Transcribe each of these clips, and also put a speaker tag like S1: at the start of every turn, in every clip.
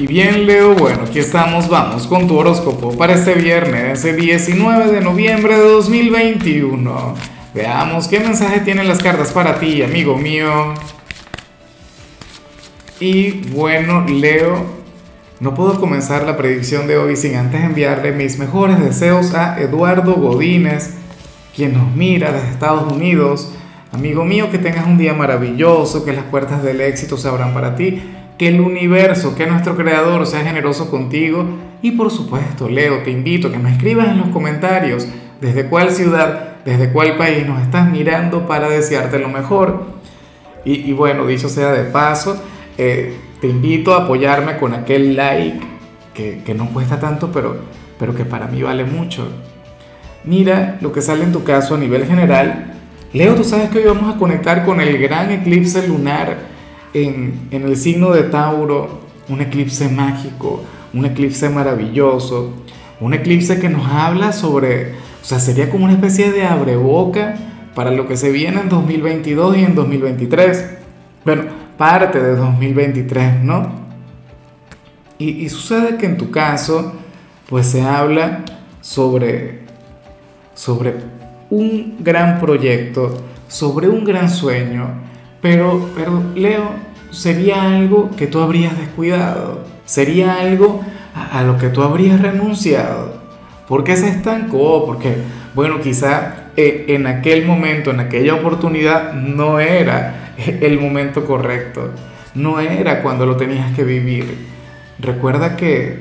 S1: Y bien, Leo, bueno, aquí estamos, vamos con tu horóscopo para este viernes, el 19 de noviembre de 2021. Veamos qué mensaje tienen las cartas para ti, amigo mío. Y bueno, Leo, no puedo comenzar la predicción de hoy sin antes enviarle mis mejores deseos a Eduardo Godínez, quien nos mira desde Estados Unidos. Amigo mío, que tengas un día maravilloso, que las puertas del éxito se abran para ti que el universo, que nuestro creador sea generoso contigo. Y por supuesto, Leo, te invito a que me escribas en los comentarios desde cuál ciudad, desde cuál país nos estás mirando para desearte lo mejor. Y, bueno, dicho sea de paso, eh, te invito a apoyarme con aquel like que, que, no cuesta tanto, pero, pero que para mí vale mucho. Mira lo que sale en tu caso a nivel general. Leo, tú sabes que hoy vamos a conectar con el gran eclipse lunar en, el signo de Tauro un eclipse mágico, un eclipse maravilloso, un eclipse que nos habla sobre, o sea, sería como una especie de abreboca para lo que se viene en 2022 y en 2023. Bueno, parte de 2023, ¿no? Y, y sucede que en tu caso, pues se habla sobre, sobre un gran proyecto, sobre un gran sueño, pero, pero Leo, sería algo que tú habrías descuidado, sería algo a, lo que tú habrías renunciado. ¿Por qué se estancó? Porque, bueno, quizá eh, en aquel momento, en aquella oportunidad, no era el momento correcto, no era cuando lo tenías que vivir. Recuerda que,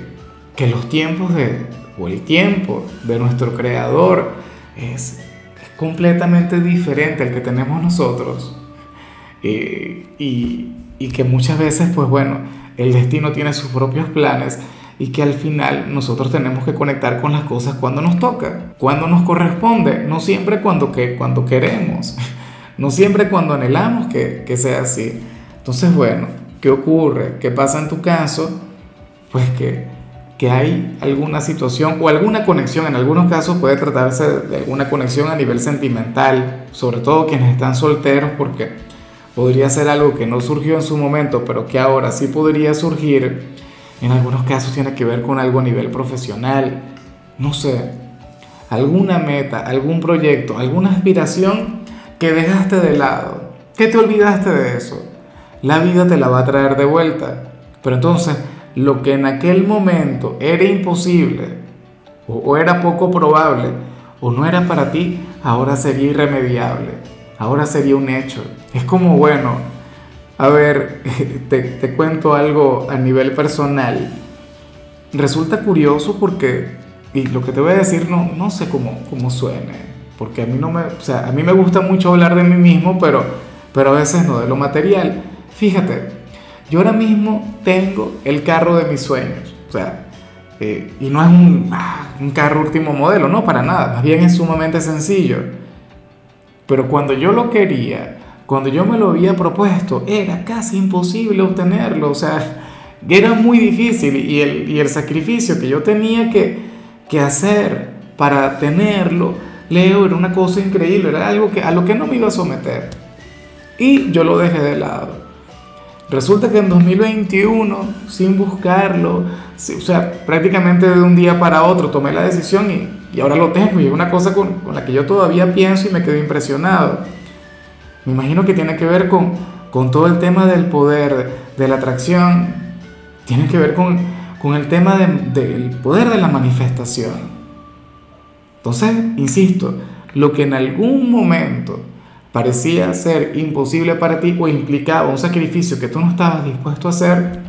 S1: que los tiempos de, o el tiempo de nuestro creador es, es completamente diferente al que tenemos nosotros. Eh, y, y que muchas veces, pues bueno, el destino tiene sus propios planes y que al final nosotros tenemos que conectar con las cosas cuando nos toca, cuando nos corresponde, no siempre cuando, que, cuando queremos, no siempre cuando anhelamos que, que sea así. Entonces, bueno, ¿qué ocurre? ¿Qué pasa en tu caso? Pues que, que hay alguna situación o alguna conexión, en algunos casos puede tratarse de alguna conexión a nivel sentimental, sobre todo quienes están solteros, porque podría ser algo que no surgió en su momento, pero que ahora sí podría surgir, en algunos casos tiene que ver con algo a nivel profesional, no sé, alguna meta, algún proyecto, alguna aspiración que dejaste de lado, que te olvidaste de eso. La vida te la va a traer de vuelta. Pero entonces, lo que en aquel momento era imposible, o, era poco probable, o no era para ti, ahora sería irremediable ahora sería un hecho. Es como, bueno, a ver, te, cuento algo a nivel personal. Resulta curioso porque, y lo que te voy a decir no, no sé cómo, cómo suene, porque a mí, no me, o sea, a mí me gusta mucho hablar de mí mismo, pero, pero a veces no de lo material. Fíjate, yo ahora mismo tengo el carro de mis sueños, o sea, eh, y no es un, ah, un carro último modelo, no, para nada, más bien es sumamente sencillo pero cuando yo lo quería, cuando yo me lo había propuesto, era casi imposible obtenerlo. O sea, era muy difícil y el, y el sacrificio que yo tenía que, que hacer para tenerlo, Leo, era una cosa increíble, era algo que, a lo que no me iba a someter. Y yo lo dejé de lado. Resulta que en 2021, sin buscarlo, o sea, prácticamente de un día para otro tomé la decisión y y ahora lo tengo y es una cosa con, con, la que yo todavía pienso y me quedo impresionado. Me imagino que tiene que ver con, con todo el tema del poder, de, la atracción, tiene que ver con, con el tema del poder de la manifestación. Entonces, insisto, lo que en algún momento parecía ser imposible para ti o implicaba un sacrificio que tú no estabas dispuesto a hacer,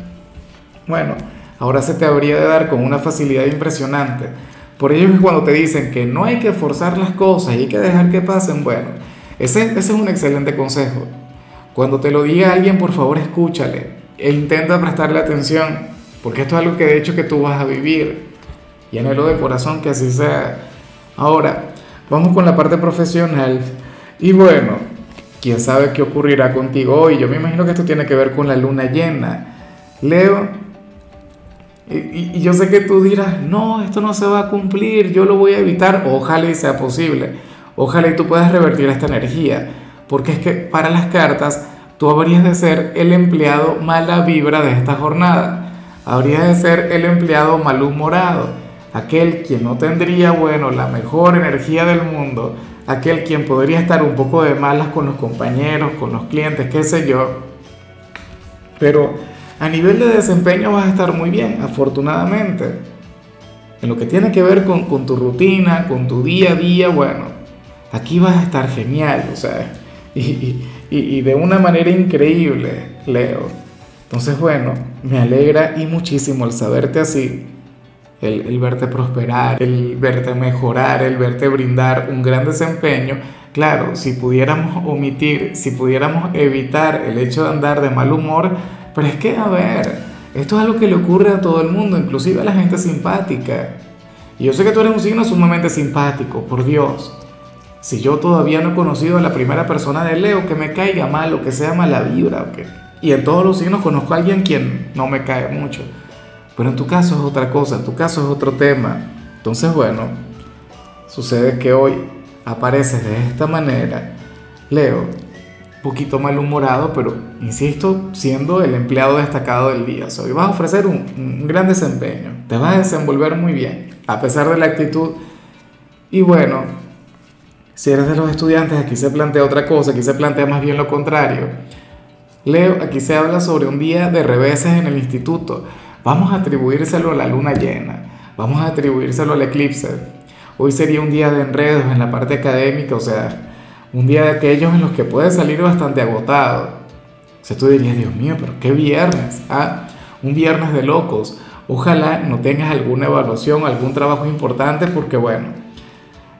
S1: bueno, ahora se te habría de dar con una facilidad impresionante por ello es cuando te dicen que no hay que forzar las cosas y hay que dejar que pasen, bueno, ese, ese es un excelente consejo. Cuando te lo diga alguien, por favor escúchale e intenta prestarle atención, porque esto es algo que de hecho que tú vas a vivir. Y anhelo de corazón que así sea. Ahora, vamos con la parte profesional. Y bueno, quién sabe qué ocurrirá contigo hoy. Yo me imagino que esto tiene que ver con la luna llena. Leo, y, yo sé que tú dirás, no, esto no se va a cumplir, yo lo voy a evitar, ojalá y sea posible, ojalá y tú puedas revertir esta energía, porque es que para las cartas tú habrías de ser el empleado mala vibra de esta jornada, habría de ser el empleado malhumorado, aquel quien no tendría, bueno, la mejor energía del mundo, aquel quien podría estar un poco de malas con los compañeros, con los clientes, qué sé yo. Pero a nivel de desempeño vas a estar muy bien, afortunadamente. En lo que tiene que ver con, tu rutina, con tu día a día, bueno, aquí vas a estar genial, o sea, y de una manera increíble, Leo. Entonces, bueno, me alegra y muchísimo el saberte así el, verte prosperar, el verte mejorar, el verte brindar un gran desempeño. Claro, si pudiéramos omitir, si pudiéramos evitar el hecho de andar de mal humor, pero es que, a ver, esto es algo que le ocurre a todo el mundo, inclusive a la gente simpática. Y yo sé que tú eres un signo sumamente simpático, por Dios. Si yo todavía no he conocido a la primera persona de Leo que me caiga mal o que sea mala vibra, o y en todos los signos conozco a alguien quien no me cae mucho. Pero en tu caso es otra cosa, en tu caso es otro tema. Entonces, bueno, sucede que hoy apareces de esta manera, Leo, poquito malhumorado, pero insisto, siendo el empleado destacado del día. hoy vas a ofrecer un, un gran desempeño, te vas a desenvolver muy bien, a pesar de la actitud. Y bueno, si eres de los estudiantes, aquí se plantea otra cosa, aquí se plantea más bien lo contrario. Leo, aquí se habla sobre un día de reveses en el instituto Vamos a atribuírselo a la luna llena, vamos a atribuírselo al eclipse. Hoy sería un día de enredos en la parte académica, o sea, un día de aquellos en los que puedes salir bastante agotado. O sea, tú dirías, Dios mío, pero qué viernes, ¿ah? Un viernes de locos. Ojalá no tengas alguna evaluación, algún trabajo importante, porque bueno,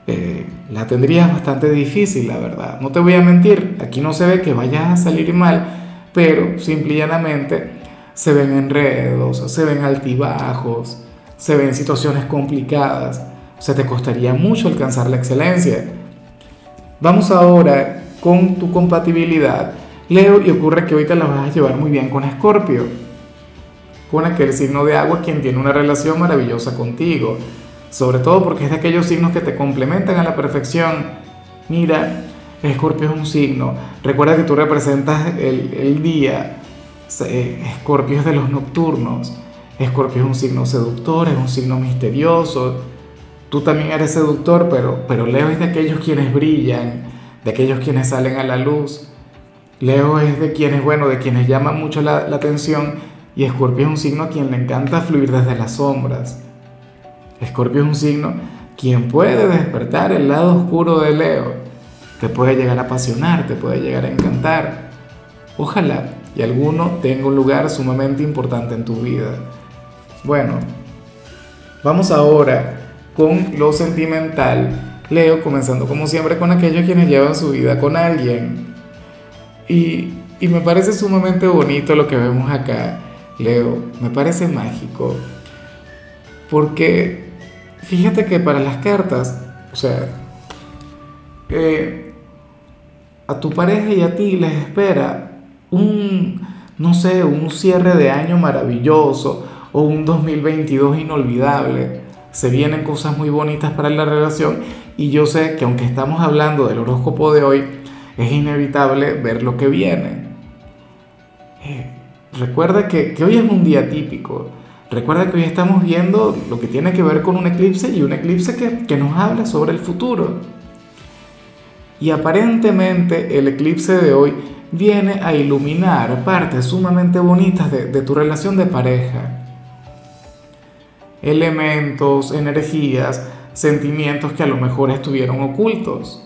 S1: eh, la tendrías bastante difícil, la verdad. No te voy a mentir, aquí no se ve que vayas a salir mal, pero simple y llanamente se ven enredos, se ven altibajos, se ven situaciones complicadas. O sea, te costaría mucho alcanzar la excelencia. Vamos ahora con tu compatibilidad. Leo, y ocurre que te la vas a llevar muy bien con Escorpio, con aquel signo de agua quien tiene una relación maravillosa contigo, sobre todo porque es de aquellos signos que te complementan a la perfección. Mira, Escorpio es un signo, recuerda que tú representas el, el día, Escorpio es de los nocturnos. Escorpio es un signo seductor, es un signo misterioso. Tú también eres seductor, pero, pero Leo es de aquellos quienes brillan, de aquellos quienes salen a la luz. Leo es de quienes, bueno, de quienes llaman mucho la, la atención y Escorpio es un signo a quien le encanta fluir desde las sombras. Escorpio es un signo quien puede despertar el lado oscuro de Leo. Te puede llegar a apasionar, te puede llegar a encantar. Ojalá y alguno tenga un lugar sumamente importante en tu vida. Bueno, vamos ahora con lo sentimental. Leo, comenzando como siempre con aquellos quienes llevan su vida con alguien. Y, y me parece sumamente bonito lo que vemos acá, Leo, me parece mágico. Porque fíjate que para las cartas, o sea, eh, a tu pareja y a ti les espera un, no sé, un cierre de año maravilloso o un 2022 inolvidable. Se vienen cosas muy bonitas para la relación y yo sé que aunque estamos hablando del horóscopo de hoy, es inevitable ver lo que viene. Eh, recuerda que, hoy es un día típico. Recuerda que hoy estamos viendo lo que tiene que ver con un eclipse y un eclipse que, que nos habla sobre el futuro. Y aparentemente el eclipse de hoy viene a iluminar partes sumamente bonitas de, tu relación de pareja. Elementos, energías, sentimientos que a lo mejor estuvieron ocultos.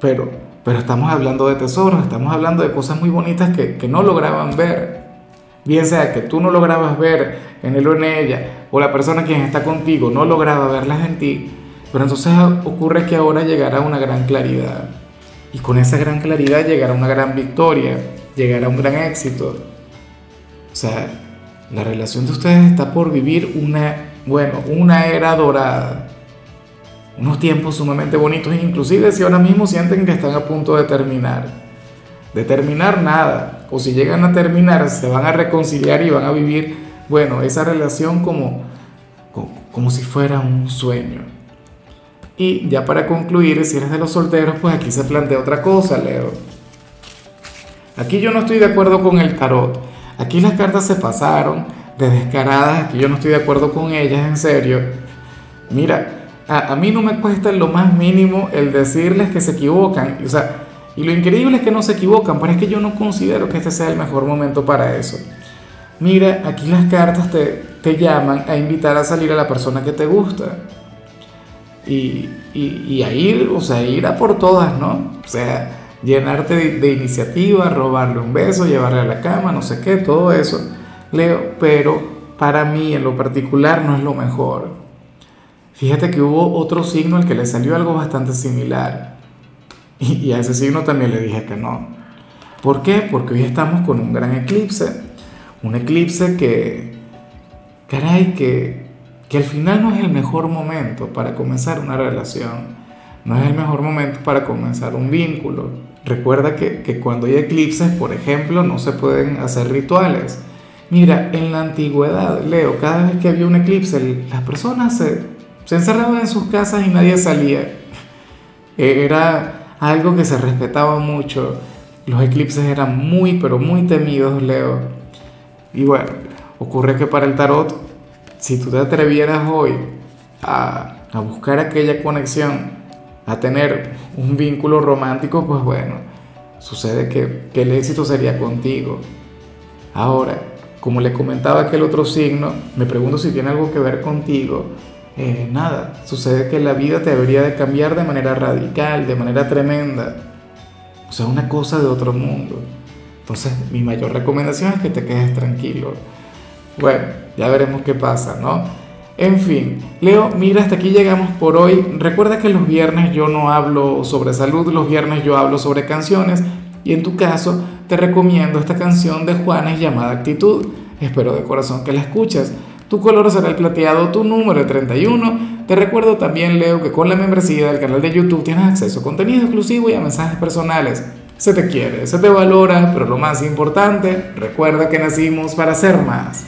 S1: Pero, pero estamos hablando de tesoros, estamos hablando de cosas muy bonitas que, que no lograban ver. Bien sea que tú no lograbas ver en él o en ella, o la persona quien está contigo no lograba verlas en ti, pero entonces ocurre que ahora llegará una gran claridad y con esa gran claridad llegará una gran victoria, llegará un gran éxito. O sea, la relación de ustedes está por vivir una, bueno, una era dorada. Unos tiempos sumamente bonitos, inclusive si ahora mismo sienten que están a punto de terminar. De terminar nada, o si llegan a terminar, se van a reconciliar y van a vivir, bueno, esa relación como, como, como si fuera un sueño. Y ya para concluir, si eres de los solteros, pues aquí se plantea otra cosa, Leo. Aquí yo no estoy de acuerdo con el tarot. Aquí las cartas se pasaron, de descaradas, que yo no estoy de acuerdo con ellas, en serio. Mira, a, a, mí no me cuesta lo más mínimo el decirles que se equivocan. O sea, y lo increíble es que no se equivocan, pero es que yo no considero que este sea el mejor momento para eso. Mira, aquí las cartas te, te llaman a invitar a salir a la persona que te gusta. Y, y, y, a ir, o sea, ir a por todas, ¿no? O sea, llenarte de, de, iniciativa, robarle un beso, llevarle a la cama, no sé qué, todo eso, Leo, pero para mí en lo particular no es lo mejor. Fíjate que hubo otro signo al que le salió algo bastante similar. Y, y a ese signo también le dije que no. ¿Por qué? Porque hoy estamos con un gran eclipse. Un eclipse que, caray, que, que al final no es el mejor momento para comenzar una relación. No es el mejor momento para comenzar un vínculo. Recuerda que, que, cuando hay eclipses, por ejemplo, no se pueden hacer rituales. Mira, en la antigüedad, Leo, cada vez que había un eclipse, las personas se, encerraban en sus casas y nadie salía. Era algo que se respetaba mucho. Los eclipses eran muy, pero muy temidos, Leo. Y bueno, ocurre que para el tarot, si tú te atrevieras hoy a, buscar aquella conexión, a tener un vínculo romántico, pues bueno, sucede que, el éxito sería contigo. Ahora, como le comentaba aquel otro signo, me pregunto si tiene algo que ver contigo. Eh, nada, sucede que la vida te debería de cambiar de manera radical, de manera tremenda. O sea, una cosa de otro mundo. Entonces, mi mayor recomendación es que te quedes tranquilo. Bueno, ya veremos qué pasa, ¿no? En fin, Leo, mira, hasta aquí llegamos por hoy. Recuerda que los viernes yo no hablo sobre salud, los viernes yo hablo sobre canciones y en tu caso te recomiendo esta canción de Juanes llamada Actitud. Espero de corazón que la escuches. Tu color será el plateado, tu número es 31. Te recuerdo también, Leo, que con la membresía del canal de YouTube tienes acceso a contenido exclusivo y a mensajes personales. Se te quiere, se te valora, pero lo más importante, recuerda que nacimos para ser más.